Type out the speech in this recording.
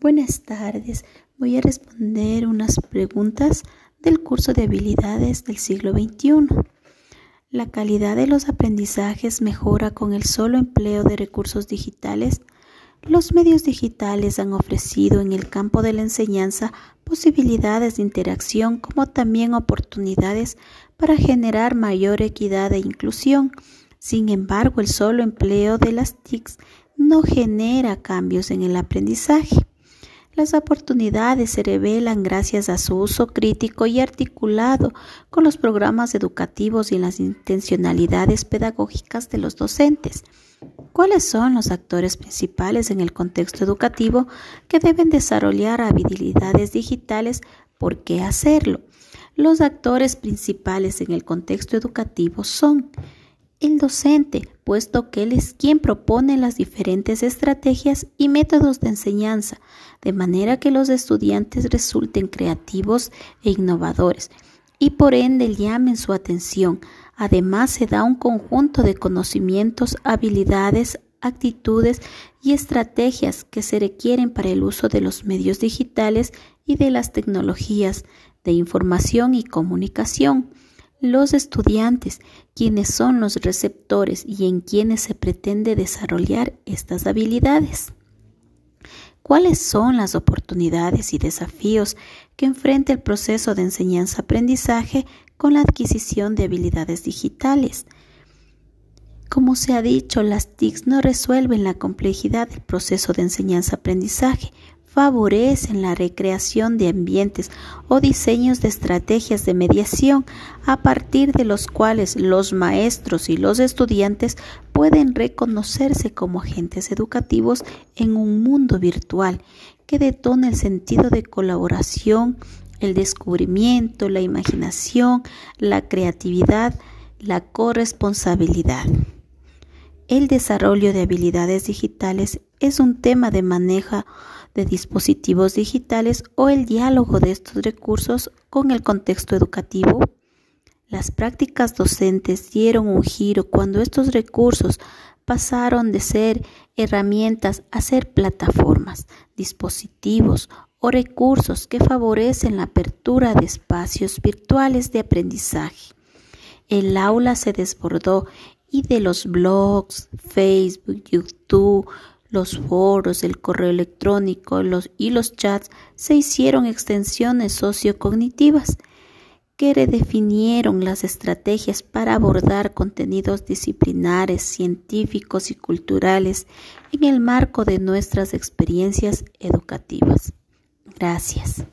Buenas tardes. Voy a responder unas preguntas del curso de habilidades del siglo XXI. La calidad de los aprendizajes mejora con el solo empleo de recursos digitales. Los medios digitales han ofrecido en el campo de la enseñanza posibilidades de interacción como también oportunidades para generar mayor equidad e inclusión. Sin embargo, el solo empleo de las TICs no genera cambios en el aprendizaje. Las oportunidades se revelan gracias a su uso crítico y articulado con los programas educativos y las intencionalidades pedagógicas de los docentes. ¿Cuáles son los actores principales en el contexto educativo que deben desarrollar habilidades digitales? ¿Por qué hacerlo? Los actores principales en el contexto educativo son el docente, puesto que él es quien propone las diferentes estrategias y métodos de enseñanza, de manera que los estudiantes resulten creativos e innovadores y por ende llamen su atención. Además, se da un conjunto de conocimientos, habilidades, actitudes y estrategias que se requieren para el uso de los medios digitales y de las tecnologías de información y comunicación los estudiantes, quienes son los receptores y en quienes se pretende desarrollar estas habilidades. ¿Cuáles son las oportunidades y desafíos que enfrenta el proceso de enseñanza-aprendizaje con la adquisición de habilidades digitales? Como se ha dicho, las TICs no resuelven la complejidad del proceso de enseñanza-aprendizaje, favorecen la recreación de ambientes o diseños de estrategias de mediación a partir de los cuales los maestros y los estudiantes pueden reconocerse como agentes educativos en un mundo virtual que detona el sentido de colaboración, el descubrimiento, la imaginación, la creatividad, la corresponsabilidad. El desarrollo de habilidades digitales es un tema de manejo de dispositivos digitales o el diálogo de estos recursos con el contexto educativo. Las prácticas docentes dieron un giro cuando estos recursos pasaron de ser herramientas a ser plataformas, dispositivos o recursos que favorecen la apertura de espacios virtuales de aprendizaje. El aula se desbordó y de los blogs, Facebook, YouTube, los foros, el correo electrónico y los chats se hicieron extensiones sociocognitivas que redefinieron las estrategias para abordar contenidos disciplinares, científicos y culturales en el marco de nuestras experiencias educativas. Gracias.